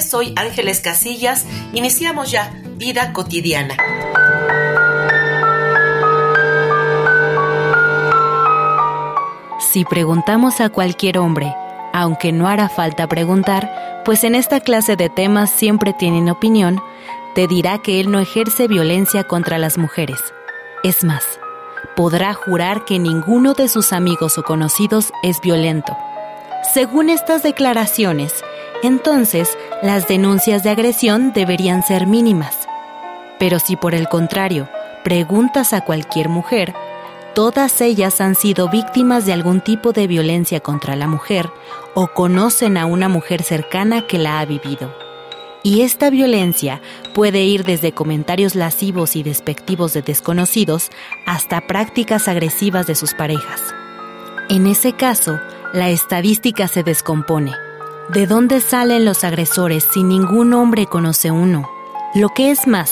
Soy Ángeles Casillas. Iniciamos ya Vida Cotidiana. Si preguntamos a cualquier hombre, aunque no hará falta preguntar, pues en esta clase de temas siempre tienen opinión, te dirá que él no ejerce violencia contra las mujeres. Es más, podrá jurar que ninguno de sus amigos o conocidos es violento. Según estas declaraciones, entonces las denuncias de agresión deberían ser mínimas. Pero si por el contrario preguntas a cualquier mujer, todas ellas han sido víctimas de algún tipo de violencia contra la mujer o conocen a una mujer cercana que la ha vivido. Y esta violencia puede ir desde comentarios lascivos y despectivos de desconocidos hasta prácticas agresivas de sus parejas. En ese caso, la estadística se descompone ¿De dónde salen los agresores si ningún hombre conoce uno? Lo que es más,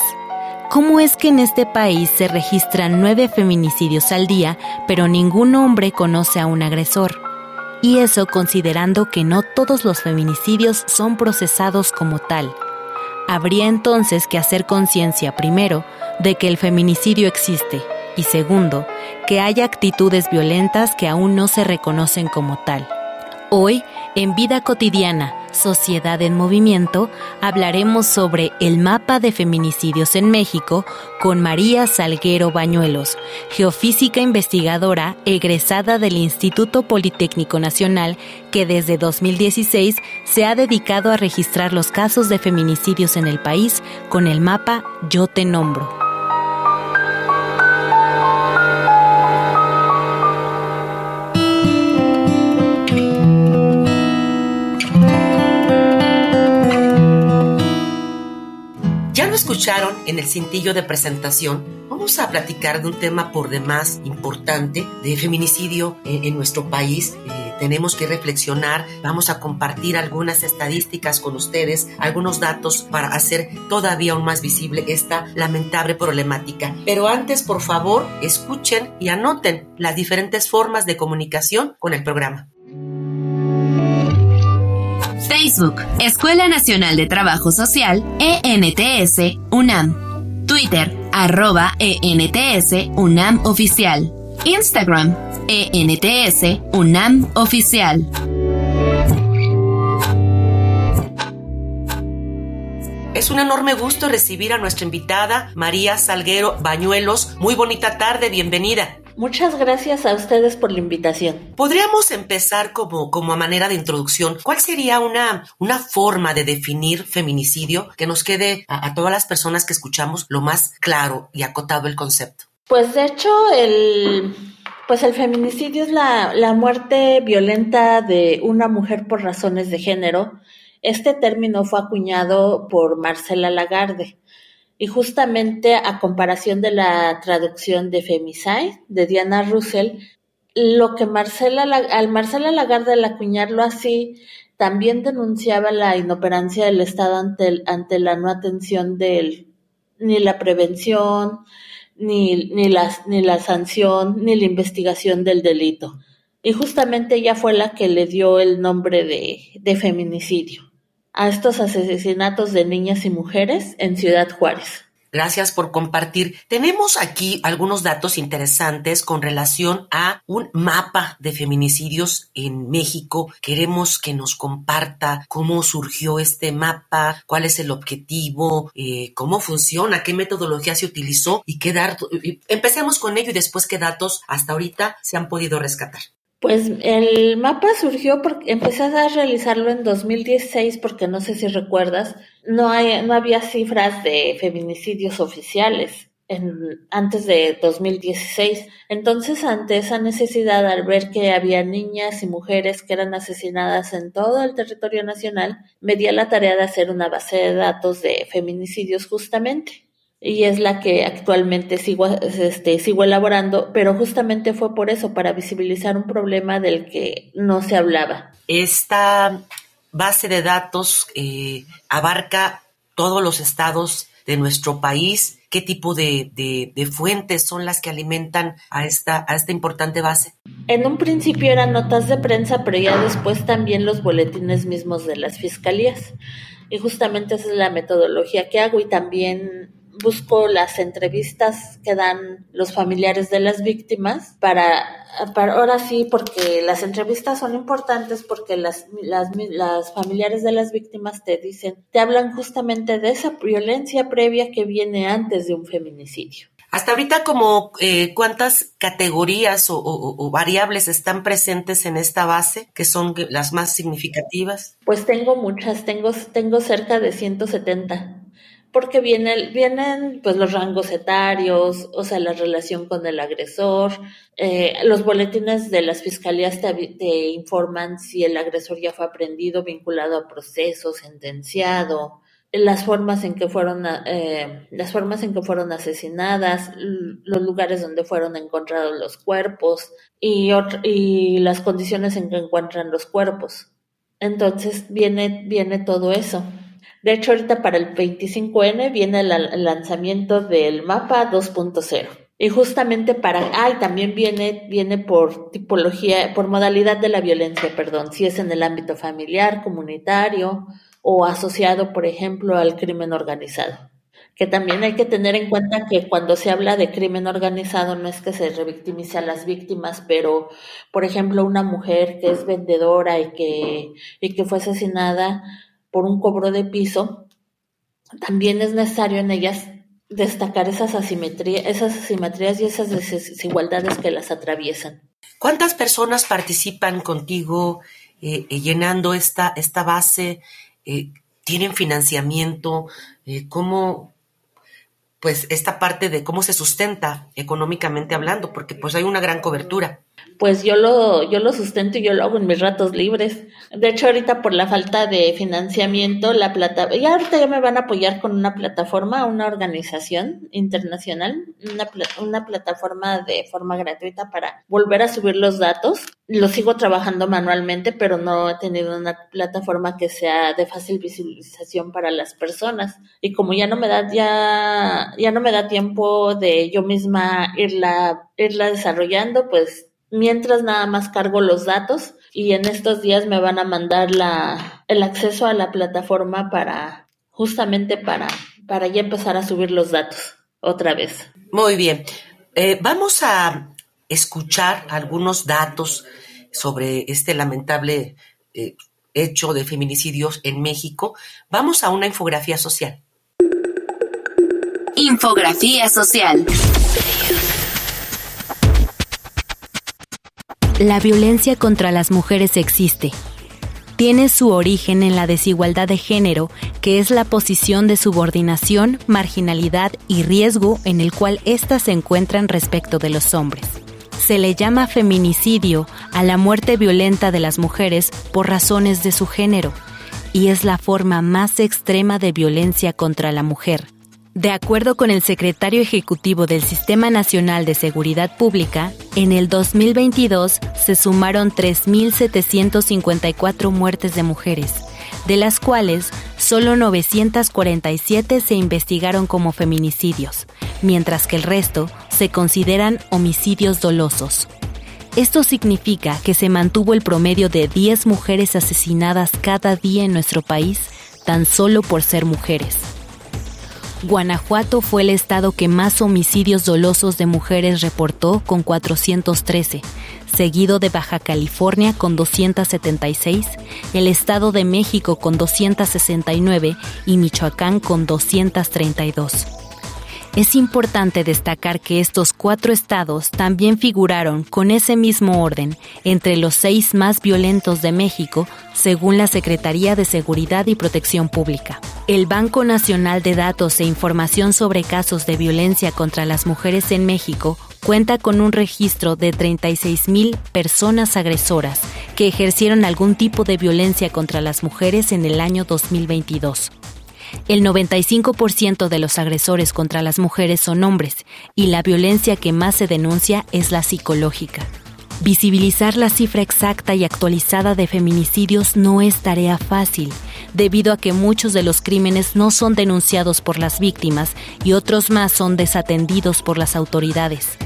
¿cómo es que en este país se registran nueve feminicidios al día, pero ningún hombre conoce a un agresor? Y eso considerando que no todos los feminicidios son procesados como tal. Habría entonces que hacer conciencia, primero, de que el feminicidio existe, y segundo, que hay actitudes violentas que aún no se reconocen como tal. Hoy, en Vida Cotidiana, Sociedad en Movimiento, hablaremos sobre el mapa de feminicidios en México con María Salguero Bañuelos, geofísica investigadora egresada del Instituto Politécnico Nacional, que desde 2016 se ha dedicado a registrar los casos de feminicidios en el país con el mapa Yo Te Nombro. Escucharon en el cintillo de presentación, vamos a platicar de un tema por demás importante de feminicidio en, nuestro país. Eh, tenemos que reflexionar, vamos a compartir algunas estadísticas con ustedes, algunos datos para hacer todavía aún más visible esta lamentable problemática. Pero antes, por favor, escuchen y anoten las diferentes formas de comunicación con el programa. Facebook, Escuela Nacional de Trabajo Social, ENTS, UNAM. Twitter, arroba ENTS, UNAM Oficial. Instagram, ENTS, UNAM Oficial. Es un enorme gusto recibir a nuestra invitada, María Salguero Bañuelos. Muy bonita tarde, bienvenida. Muchas gracias a ustedes por la invitación. Podríamos empezar como, como a manera de introducción. ¿Cuál sería una, una forma de definir feminicidio que nos quede a, todas las personas que escuchamos lo más claro y acotado el concepto? Pues de hecho, el, pues el feminicidio es la, la muerte violenta de una mujer por razones de género. Este término fue acuñado por Marcela Lagarde. Y justamente a comparación de la traducción de Femicide de Diana Russell, lo que Marcela, al Marcela Lagarde al acuñarlo así, también denunciaba la inoperancia del Estado ante, ante la no atención del, ni la prevención, ni, ni, la, ni la sanción, ni la investigación del delito. Y justamente ella fue la que le dio el nombre de, de feminicidio a estos asesinatos de niñas y mujeres en Ciudad Juárez. Gracias por compartir. Tenemos aquí algunos datos interesantes con relación a un mapa de feminicidios en México. Queremos que nos comparta cómo surgió este mapa, cuál es el objetivo, eh, cómo funciona, qué metodología se utilizó y qué datos. Empecemos con ello y después qué datos hasta ahorita se han podido rescatar. Pues el mapa surgió porque empecé a realizarlo en 2016 porque no sé si recuerdas, no, hay, no había cifras de feminicidios oficiales en, antes de 2016. Entonces, ante esa necesidad, al ver que había niñas y mujeres que eran asesinadas en todo el territorio nacional, me di la tarea de hacer una base de datos de feminicidios justamente y es la que actualmente sigo, este, sigo elaborando, pero justamente fue por eso, para visibilizar un problema del que no se hablaba. Esta base de datos eh, abarca todos los estados de nuestro país. ¿Qué tipo de, de, fuentes son las que alimentan a esta, a esta importante base? En un principio eran notas de prensa, pero ya después también los boletines mismos de las fiscalías. Y justamente esa es la metodología que hago y también busco las entrevistas que dan los familiares de las víctimas para, para ahora sí, porque las entrevistas son importantes porque las, las, las familiares de las víctimas te dicen, te hablan justamente de esa violencia previa que viene antes de un feminicidio. Hasta ahorita, como eh, cuántas categorías o, o, variables están presentes en esta base, que son las más significativas? Pues tengo muchas, tengo, tengo cerca de 170 porque viene, vienen pues los rangos etarios, o sea, la relación con el agresor, eh, los boletines de las fiscalías te, informan si el agresor ya fue aprendido, vinculado a proceso, sentenciado, las formas en que fueron eh, las formas en que fueron asesinadas, los lugares donde fueron encontrados los cuerpos y, y las condiciones en que encuentran los cuerpos. Entonces viene, viene todo eso. De hecho, ahorita para el 25N viene el lanzamiento del mapa 2.0. Y justamente para, ah, también viene, viene por tipología, por modalidad de la violencia, perdón, si es en el ámbito familiar, comunitario o asociado, por ejemplo, al crimen organizado. Que también hay que tener en cuenta que cuando se habla de crimen organizado no es que se revictimice a las víctimas, pero, por ejemplo, una mujer que es vendedora y que, y que fue asesinada, por un cobro de piso, también es necesario en ellas destacar esas asimetrías, esas asimetrías y esas desigualdades que las atraviesan. ¿Cuántas personas participan contigo eh, eh, llenando esta, esta base? Eh, ¿Tienen financiamiento? ¿Cómo, pues, esta parte de cómo se sustenta económicamente hablando? Porque pues hay una gran cobertura pues yo lo, yo lo sustento y yo lo hago en mis ratos libres. De hecho, ahorita por la falta de financiamiento, la plata, y ahorita ya me van a apoyar con una plataforma, una organización internacional, una, una plataforma de forma gratuita para volver a subir los datos. Lo sigo trabajando manualmente, pero no he tenido una plataforma que sea de fácil visualización para las personas. Y como ya no me da, ya, ya no me da tiempo de yo misma irla, irla desarrollando, pues mientras nada más cargo los datos y en estos días me van a mandar la, el acceso a la plataforma para justamente para, para ya empezar a subir los datos otra vez. Muy bien. Eh, vamos a escuchar algunos datos sobre este lamentable eh, hecho de feminicidios en México. Vamos a una infografía social. Infografía social. La violencia contra las mujeres existe. Tiene su origen en la desigualdad de género, que es la posición de subordinación, marginalidad y riesgo en el cual éstas se encuentran respecto de los hombres. Se le llama feminicidio a la muerte violenta de las mujeres por razones de su género, y es la forma más extrema de violencia contra la mujer de acuerdo con el secretario ejecutivo del Sistema Nacional de Seguridad Pública, en el 2022 se sumaron 3.754 muertes de mujeres, de las cuales solo 947 se investigaron como feminicidios, mientras que el resto se consideran homicidios dolosos. Esto significa que se mantuvo el promedio de 10 mujeres asesinadas cada día en nuestro país tan solo por ser mujeres. Guanajuato fue el estado que más homicidios dolosos de mujeres reportó con 413, seguido de Baja California con 276, el Estado de México con 269 y Michoacán con 232. Es importante destacar que estos cuatro estados también figuraron con ese mismo orden entre los seis más violentos de México, según la Secretaría de Seguridad y Protección Pública. El Banco Nacional de Datos e Información sobre Casos de Violencia contra las Mujeres en México cuenta con un registro de 36.000 personas agresoras que ejercieron algún tipo de violencia contra las mujeres en el año 2022. El 95% de los agresores contra las mujeres son hombres y la violencia que más se denuncia es la psicológica. Visibilizar la cifra exacta y actualizada de feminicidios no es tarea fácil, debido a que muchos de los crímenes no son denunciados por las víctimas y otros más son desatendidos por las autoridades.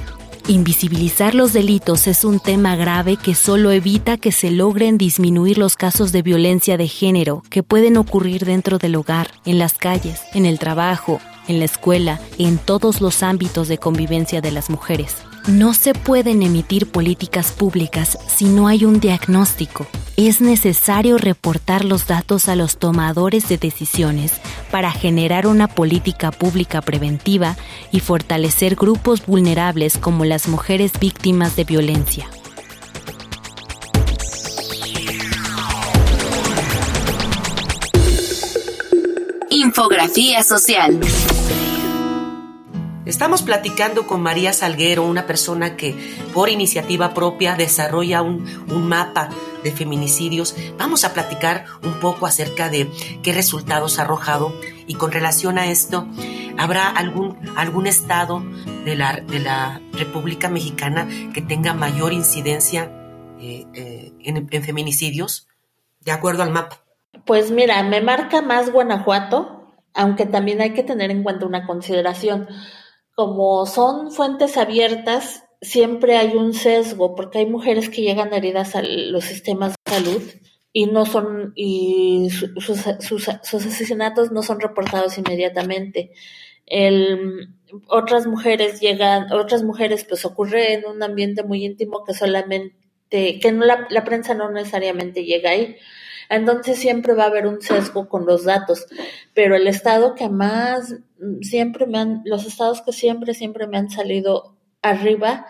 Invisibilizar los delitos es un tema grave que solo evita que se logren disminuir los casos de violencia de género que pueden ocurrir dentro del hogar, en las calles, en el trabajo, en la escuela, en todos los ámbitos de convivencia de las mujeres. No se pueden emitir políticas públicas si no hay un diagnóstico. Es necesario reportar los datos a los tomadores de decisiones para generar una política pública preventiva y fortalecer grupos vulnerables como las mujeres víctimas de violencia. Infografía social. Estamos platicando con María Salguero, una persona que por iniciativa propia desarrolla un, mapa de feminicidios. Vamos a platicar un poco acerca de qué resultados ha arrojado y con relación a esto, ¿habrá algún, algún estado de la, de la República Mexicana que tenga mayor incidencia eh, eh, en feminicidios de acuerdo al mapa? Pues mira, me marca más Guanajuato, aunque también hay que tener en cuenta una consideración como son fuentes abiertas, siempre hay un sesgo, porque hay mujeres que llegan heridas a los sistemas de salud y no son y sus, asesinatos no son reportados inmediatamente. Otras mujeres llegan, otras mujeres pues ocurre en un ambiente muy íntimo que solamente, que no la prensa no necesariamente llega ahí. Entonces siempre va a haber un sesgo con los datos, pero el estado que más siempre me han, los estados que siempre, siempre me han salido arriba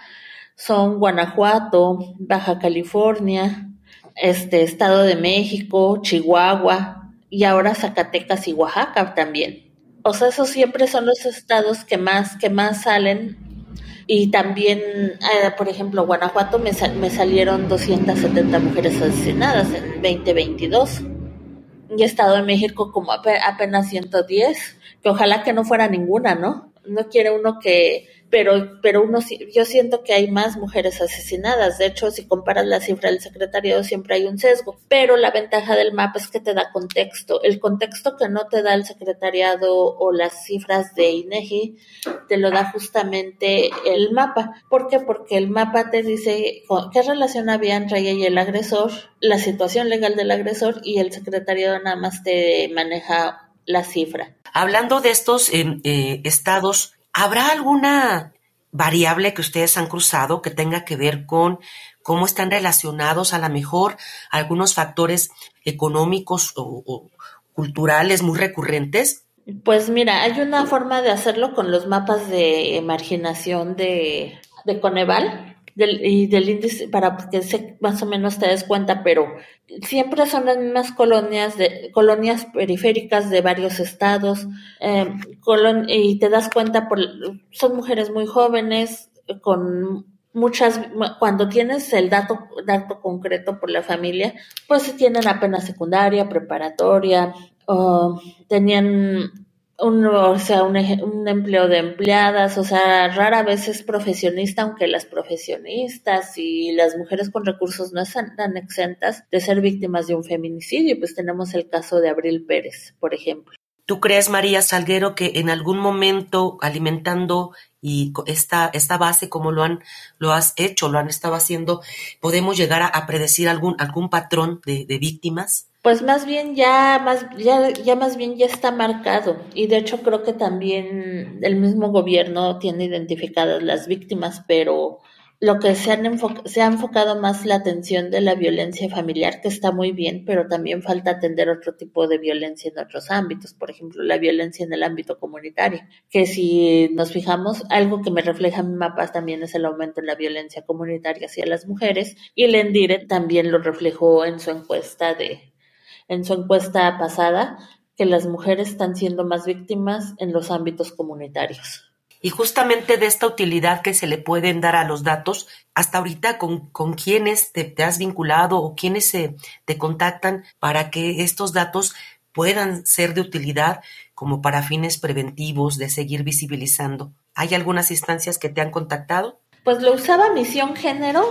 son Guanajuato, Baja California, este Estado de México, Chihuahua y ahora Zacatecas y Oaxaca también. O sea, esos siempre son los estados que más, que más salen y también, eh, por ejemplo, Guanajuato me, me salieron 270 mujeres asesinadas en 2022. Y Estado de México como apenas 110, que ojalá que no fuera ninguna, ¿no? No quiere uno que pero, pero uno, yo siento que hay más mujeres asesinadas. De hecho, si comparas la cifra del secretariado, siempre hay un sesgo. Pero la ventaja del mapa es que te da contexto. El contexto que no te da el secretariado o las cifras de INEGI, te lo da justamente el mapa. ¿Por qué? Porque el mapa te dice qué relación había entre ella y el agresor, la situación legal del agresor y el secretariado nada más te maneja la cifra. Hablando de estos eh, eh, estados ¿Habrá alguna variable que ustedes han cruzado que tenga que ver con cómo están relacionados a lo mejor algunos factores económicos o, culturales muy recurrentes? Pues mira, hay una forma de hacerlo con los mapas de marginación de, de Coneval y del índice para que se, más o menos te des cuenta, pero siempre son las mismas colonias de colonias periféricas de varios estados eh, y te das cuenta por son mujeres muy jóvenes con muchas cuando tienes el dato dato concreto por la familia pues tienen apenas secundaria preparatoria o tenían un, o sea, un, un, empleo de empleadas, o sea, rara vez es profesionista, aunque las profesionistas y las mujeres con recursos no están tan exentas de ser víctimas de un feminicidio. Pues tenemos el caso de Abril Pérez, por ejemplo. ¿Tú crees, María Salguero, que en algún momento alimentando y esta, esta base como lo han, lo has hecho, lo han estado haciendo, podemos llegar a, predecir algún, algún patrón de, de víctimas? Pues más bien ya más ya, ya más bien ya está marcado. Y de hecho creo que también el mismo gobierno tiene identificadas las víctimas, pero lo que se, han se ha enfocado más la atención de la violencia familiar, que está muy bien, pero también falta atender otro tipo de violencia en otros ámbitos, por ejemplo, la violencia en el ámbito comunitario, que si nos fijamos, algo que me refleja mi mapa también es el aumento en la violencia comunitaria hacia las mujeres, y el Endire también lo reflejó en su encuesta de, en su encuesta pasada, que las mujeres están siendo más víctimas en los ámbitos comunitarios. Y justamente de esta utilidad que se le pueden dar a los datos, hasta ahorita con, con quiénes te, has vinculado o quiénes se, te contactan para que estos datos puedan ser de utilidad como para fines preventivos de seguir visibilizando. ¿Hay algunas instancias que te han contactado? Pues lo usaba Misión Género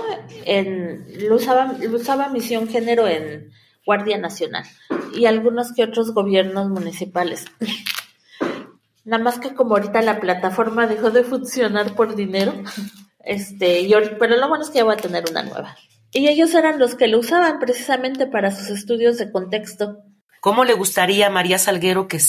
en lo usaba, lo usaba Misión Género en Guardia Nacional y algunos que otros gobiernos municipales. Nada más que como ahorita la plataforma dejó de funcionar por dinero, este, y pero lo bueno es que ya voy a tener una nueva. Y ellos eran los que lo usaban precisamente para sus estudios de contexto. ¿Cómo le gustaría a María Salguero que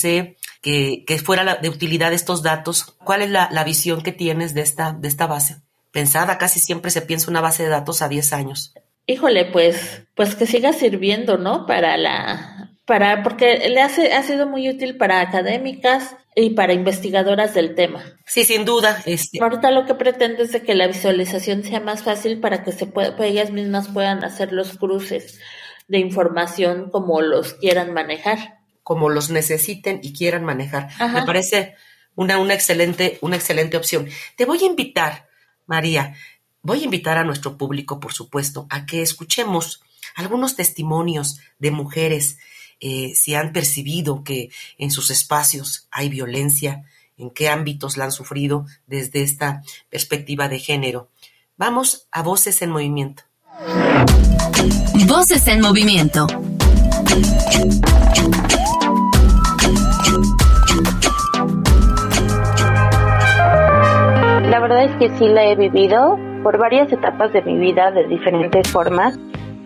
que, que fuera de utilidad estos datos? ¿Cuál es la, la, visión que tienes de esta, de esta base? Pensada, casi siempre se piensa una base de datos a 10 años. Híjole, pues, pues que siga sirviendo, ¿no? Para la, para, porque le hace, ha sido muy útil para académicas, y para investigadoras del tema. Sí, sin duda. Este... Ahorita lo que pretende es de que la visualización sea más fácil para que se pueda, pues, ellas mismas puedan hacer los cruces de información como los quieran manejar. Como los necesiten y quieran manejar. Me parece una, una, excelente, una excelente opción. Te voy a invitar, María, voy a invitar a nuestro público, por supuesto, a que escuchemos algunos testimonios de mujeres eh, si han percibido que en sus espacios hay violencia, en qué ámbitos la han sufrido desde esta perspectiva de género. Vamos a Voces en Movimiento. Voces en Movimiento. La verdad es que sí la he vivido por varias etapas de mi vida de diferentes formas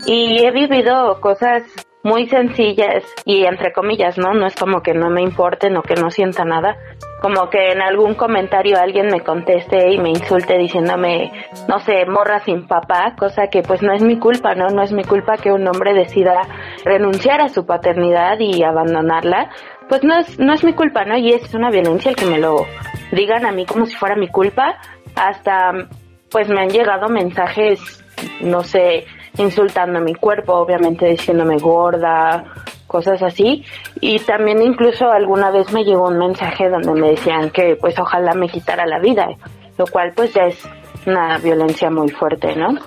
y he vivido cosas muy sencillas y entre comillas, ¿no? No es como que no me importen o que no sienta nada. Como que en algún comentario alguien me conteste y me insulte diciéndome, no sé, morra sin papá, cosa que pues no es mi culpa, ¿no? No es mi culpa que un hombre decida renunciar a su paternidad y abandonarla. Pues no es, no es mi culpa, ¿no? Y es una violencia el que me lo digan a mí como si fuera mi culpa. Hasta pues me han llegado mensajes, no sé, insultando a mi cuerpo, obviamente diciéndome gorda, cosas así. Y también incluso alguna vez me llegó un mensaje donde me decían que pues ojalá me quitara la vida, lo cual pues ya es una violencia muy fuerte, ¿no?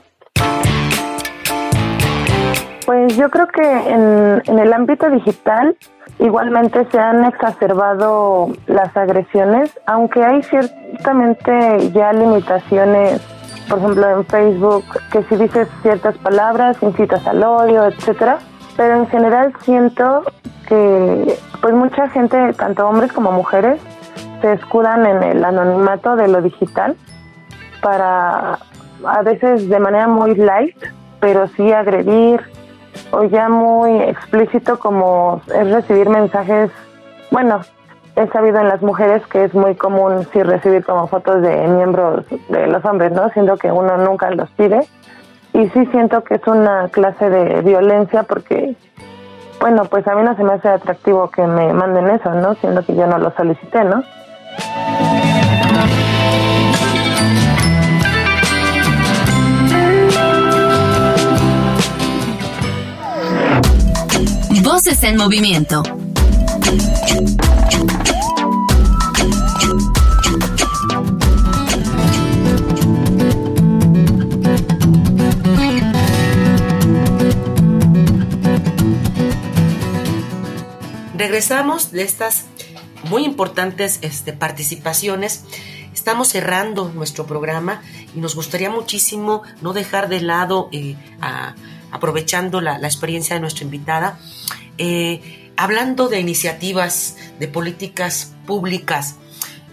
Pues yo creo que en, en el ámbito digital igualmente se han exacerbado las agresiones, aunque hay ciertamente ya limitaciones por ejemplo en Facebook, que si dices ciertas palabras incitas al odio, etcétera. Pero en general siento que pues mucha gente, tanto hombres como mujeres, se escudan en el anonimato de lo digital para a veces de manera muy light, pero sí agredir o ya muy explícito como es recibir mensajes, bueno, he sabido en las mujeres que es muy común sí recibir como fotos de miembros de los hombres, ¿no? Siendo que uno nunca los pide. Y sí siento que es una clase de violencia porque, bueno, pues a mí no se me hace atractivo que me manden eso, ¿no? Siendo que yo no lo solicité, ¿no? Voces en movimiento. Regresamos de estas muy importantes este, participaciones. Estamos cerrando nuestro programa y nos gustaría muchísimo no dejar de lado, eh, aprovechando la, experiencia de nuestra invitada, eh, hablando de iniciativas, de políticas públicas,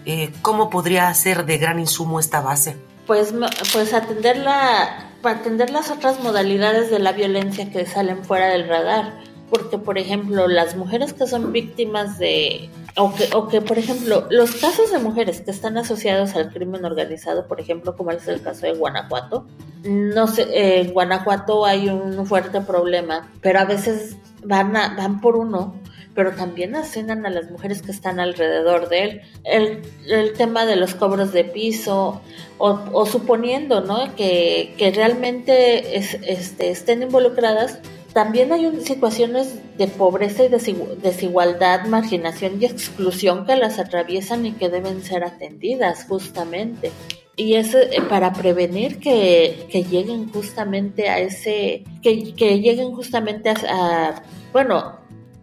eh, ¿cómo podría ser de gran insumo esta base? Pues, pues atender, la, atender las otras modalidades de la violencia que salen fuera del radar porque por ejemplo las mujeres que son víctimas de o que, o que, por ejemplo, los casos de mujeres que están asociados al crimen organizado, por ejemplo, como es el caso de Guanajuato, no sé, en Guanajuato hay un fuerte problema, pero a veces van, van por uno, pero también asesinan a las mujeres que están alrededor de él. El, el tema de los cobros de piso, o, o suponiendo ¿no? que, que realmente es, este, estén involucradas, también hay situaciones de pobreza y desigualdad, marginación y exclusión que las atraviesan y que deben ser atendidas justamente. Y es eh, para prevenir que, que, lleguen justamente a ese, que, lleguen justamente a, bueno,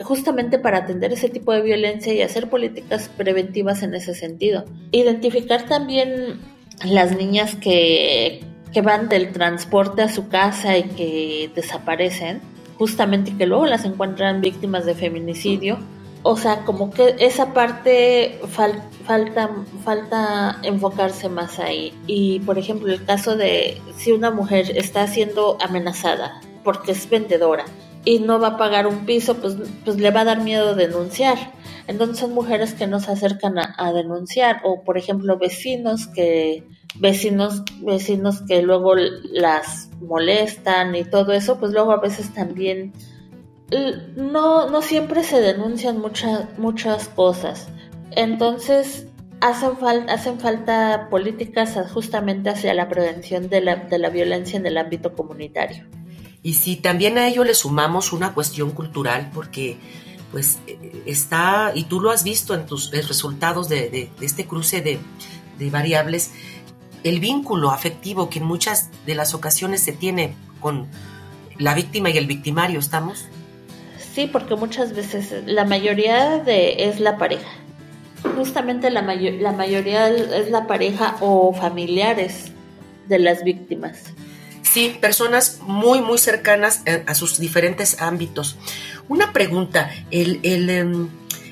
justamente para atender ese tipo de violencia y hacer políticas preventivas en ese sentido. Identificar también las niñas que van del transporte a su casa y que desaparecen justamente que luego las encuentran víctimas de feminicidio. O sea, como que esa parte falta, falta enfocarse más ahí. Y por ejemplo, el caso de si una mujer está siendo amenazada porque es vendedora y no va a pagar un piso, pues, pues le va a dar miedo denunciar. Entonces son mujeres que no se acercan a denunciar. O por ejemplo, vecinos que vecinos, vecinos que luego las molestan y todo eso, pues luego a veces también no, no siempre se denuncian muchas, muchas cosas. Entonces, hacen, falta hacen falta políticas justamente hacia la prevención de la, de la violencia en el ámbito comunitario. Y si también a ello le sumamos una cuestión cultural, porque pues está, y tú lo has visto en tus resultados de, este cruce de, variables, el vínculo afectivo que en muchas de las ocasiones se tiene con la víctima y el victimario, ¿estamos? Sí, porque muchas veces la mayoría de es la pareja. Justamente la, la mayoría es la pareja o familiares de las víctimas. Sí, personas muy, muy cercanas eh, a sus diferentes ámbitos. Una pregunta, ¿el, el, em,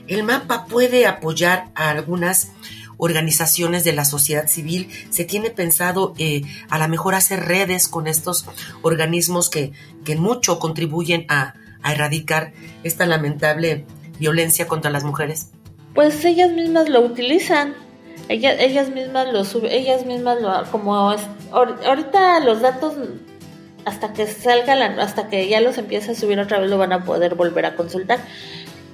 el mapa puede apoyar a algunas organizaciones de la sociedad civil, se tiene pensado eh, a lo mejor hacer redes con estos organismos que, que mucho contribuyen a, erradicar esta lamentable violencia contra las mujeres? Pues ellas mismas lo utilizan. Ellas, ellas mismas lo ellas mismas lo como ahorita los datos hasta que salga la, hasta que ya los empiece a subir otra vez lo van a poder volver a consultar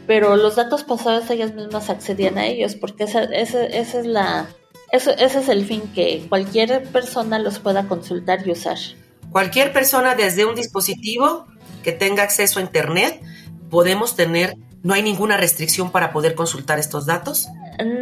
pero los datos pasados ellas mismas accedían a ellos porque esa, esa, esa es la eso, ese es el fin que cualquier persona los pueda consultar y usar. Cualquier persona desde un dispositivo que tenga acceso a internet podemos tener no hay ninguna restricción para poder consultar estos datos.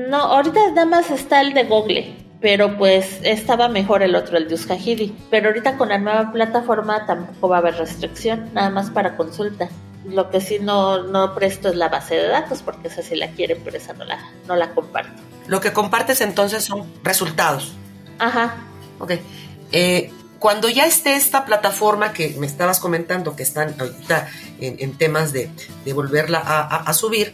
No, ahorita nada más está el de Google, pero pues estaba mejor el otro, el de Uskahidi. Pero ahorita con la nueva plataforma tampoco va a haber restricción, nada más para consulta. Lo que sí no, no presto es la base de datos, porque esa sí la quieren, pero esa no la, no la comparto. Lo que compartes entonces son resultados. Ajá. Ok. Eh, cuando ya esté esta plataforma que me estabas comentando, que están ahorita en, temas de, de volverla a, subir,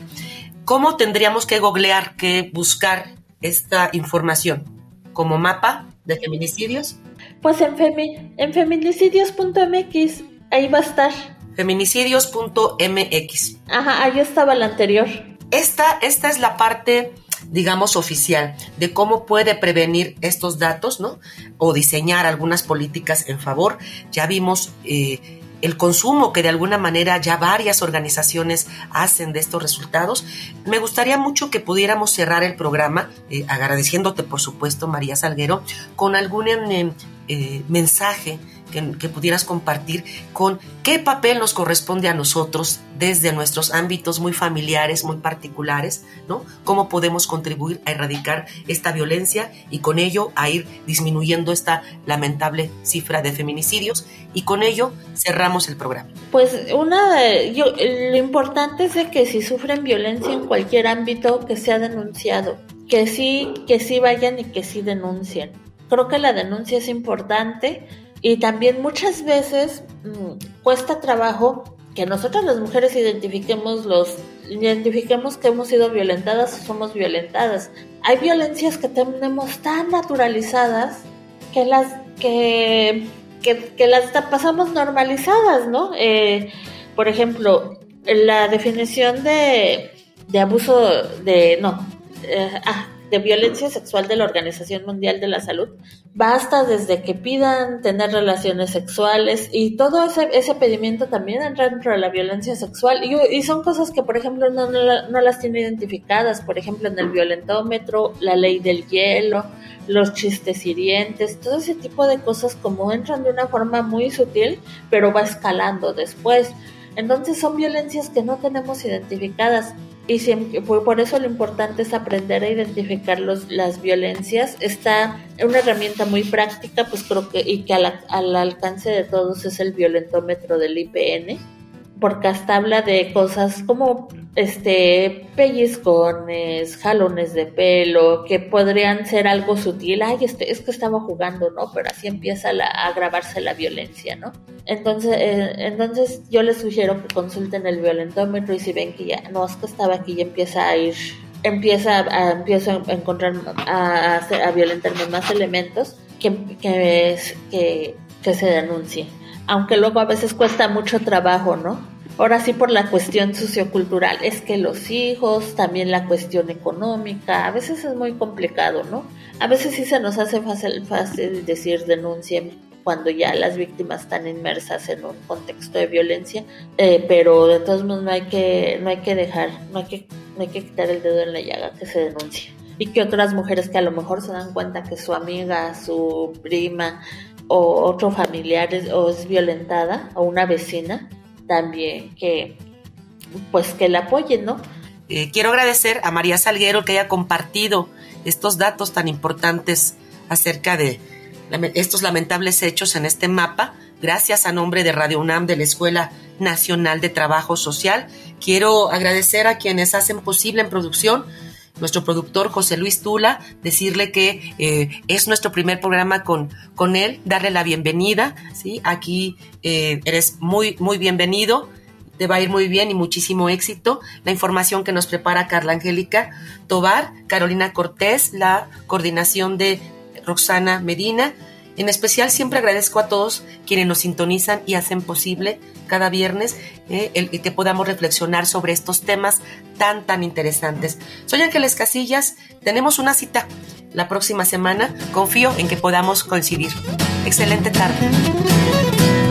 ¿cómo tendríamos que googlear, que buscar esta información? ¿Como mapa de feminicidios? Pues en, femi en feminicidios.mx, ahí va a estar feminicidios.mx. Ajá, ahí estaba la anterior. Esta, esta es la parte, digamos, oficial de cómo puede prevenir estos datos, ¿no? O diseñar algunas políticas en favor. Ya vimos eh, el consumo que de alguna manera ya varias organizaciones hacen de estos resultados. Me gustaría mucho que pudiéramos cerrar el programa, eh, agradeciéndote, por supuesto, María Salguero, con algún eh, mensaje que, pudieras compartir con qué papel nos corresponde a nosotros desde nuestros ámbitos muy familiares, muy particulares, ¿no? Cómo podemos contribuir a erradicar esta violencia y con ello a ir disminuyendo esta lamentable cifra de feminicidios y con ello cerramos el programa. Pues una, yo, lo importante es de que si sufren violencia en cualquier ámbito que sea denunciado, que sí, que sí vayan y que sí denuncien. Creo que la denuncia es importante y también muchas veces mm, cuesta trabajo que nosotras las mujeres identifiquemos los identifiquemos que hemos sido violentadas o somos violentadas. Hay violencias que tenemos tan naturalizadas que las que, que, las pasamos normalizadas, ¿no? Eh, por ejemplo, la definición de, de abuso de, no, eh, ah, de violencia sexual de la Organización Mundial de la Salud, basta desde que pidan tener relaciones sexuales y todo ese, ese pedimiento también entra dentro de la violencia sexual. Y, son cosas que, por ejemplo, no, no, las tiene identificadas, por ejemplo, en el violentómetro, la ley del hielo, los chistes hirientes, todo ese tipo de cosas como entran de una forma muy sutil, pero va escalando después. Entonces son violencias que no tenemos identificadas y siempre, por eso lo importante es aprender a identificar los, las violencias. Está una herramienta muy práctica, pues creo que, y que al, al alcance de todos es el violentómetro del IPN porque hasta habla de cosas como este pellizcones, jalones de pelo, que podrían ser algo sutil, ay, este, es que estaba jugando, ¿no? Pero así empieza a agravarse la violencia, ¿no? Entonces, eh, entonces yo les sugiero que consulten el violentómetro y si ven que ya, no, es que estaba aquí y empieza a ir, empieza a, empiezo a encontrar, a, violentarme más elementos, que, que, que, que se denuncie aunque luego a veces cuesta mucho trabajo, ¿no? Ahora sí por la cuestión sociocultural, es que los hijos, también la cuestión económica, a veces es muy complicado, ¿no? A veces sí se nos hace fácil, fácil decir denuncien cuando ya las víctimas están inmersas en un contexto de violencia, eh, pero de todos modos no hay que, no hay que dejar, no hay que, no hay que quitar el dedo en la llaga que se denuncie. Y que otras mujeres que a lo mejor se dan cuenta que su amiga, su prima o otro familiar es, o es violentada, o una vecina, también que pues que la apoyen, ¿no? Eh, quiero agradecer a María Salguero que haya compartido estos datos tan importantes acerca de estos lamentables hechos en este mapa. Gracias a nombre de Radio UNAM de la Escuela Nacional de Trabajo Social. Quiero agradecer a quienes hacen posible en producción nuestro productor José Luis Tula, decirle que eh, es nuestro primer programa con, con él, darle la bienvenida, ¿sí? Aquí eh, eres muy, muy bienvenido, te va a ir muy bien y muchísimo éxito. La información que nos prepara Carla Angélica Tobar, Carolina Cortés, la coordinación de Roxana Medina, en especial siempre agradezco a todos quienes nos sintonizan y hacen posible cada viernes eh, el, que podamos reflexionar sobre estos temas tan, tan interesantes. Soy Ángeles Casillas, tenemos una cita la próxima semana, confío en que podamos coincidir. Excelente tarde.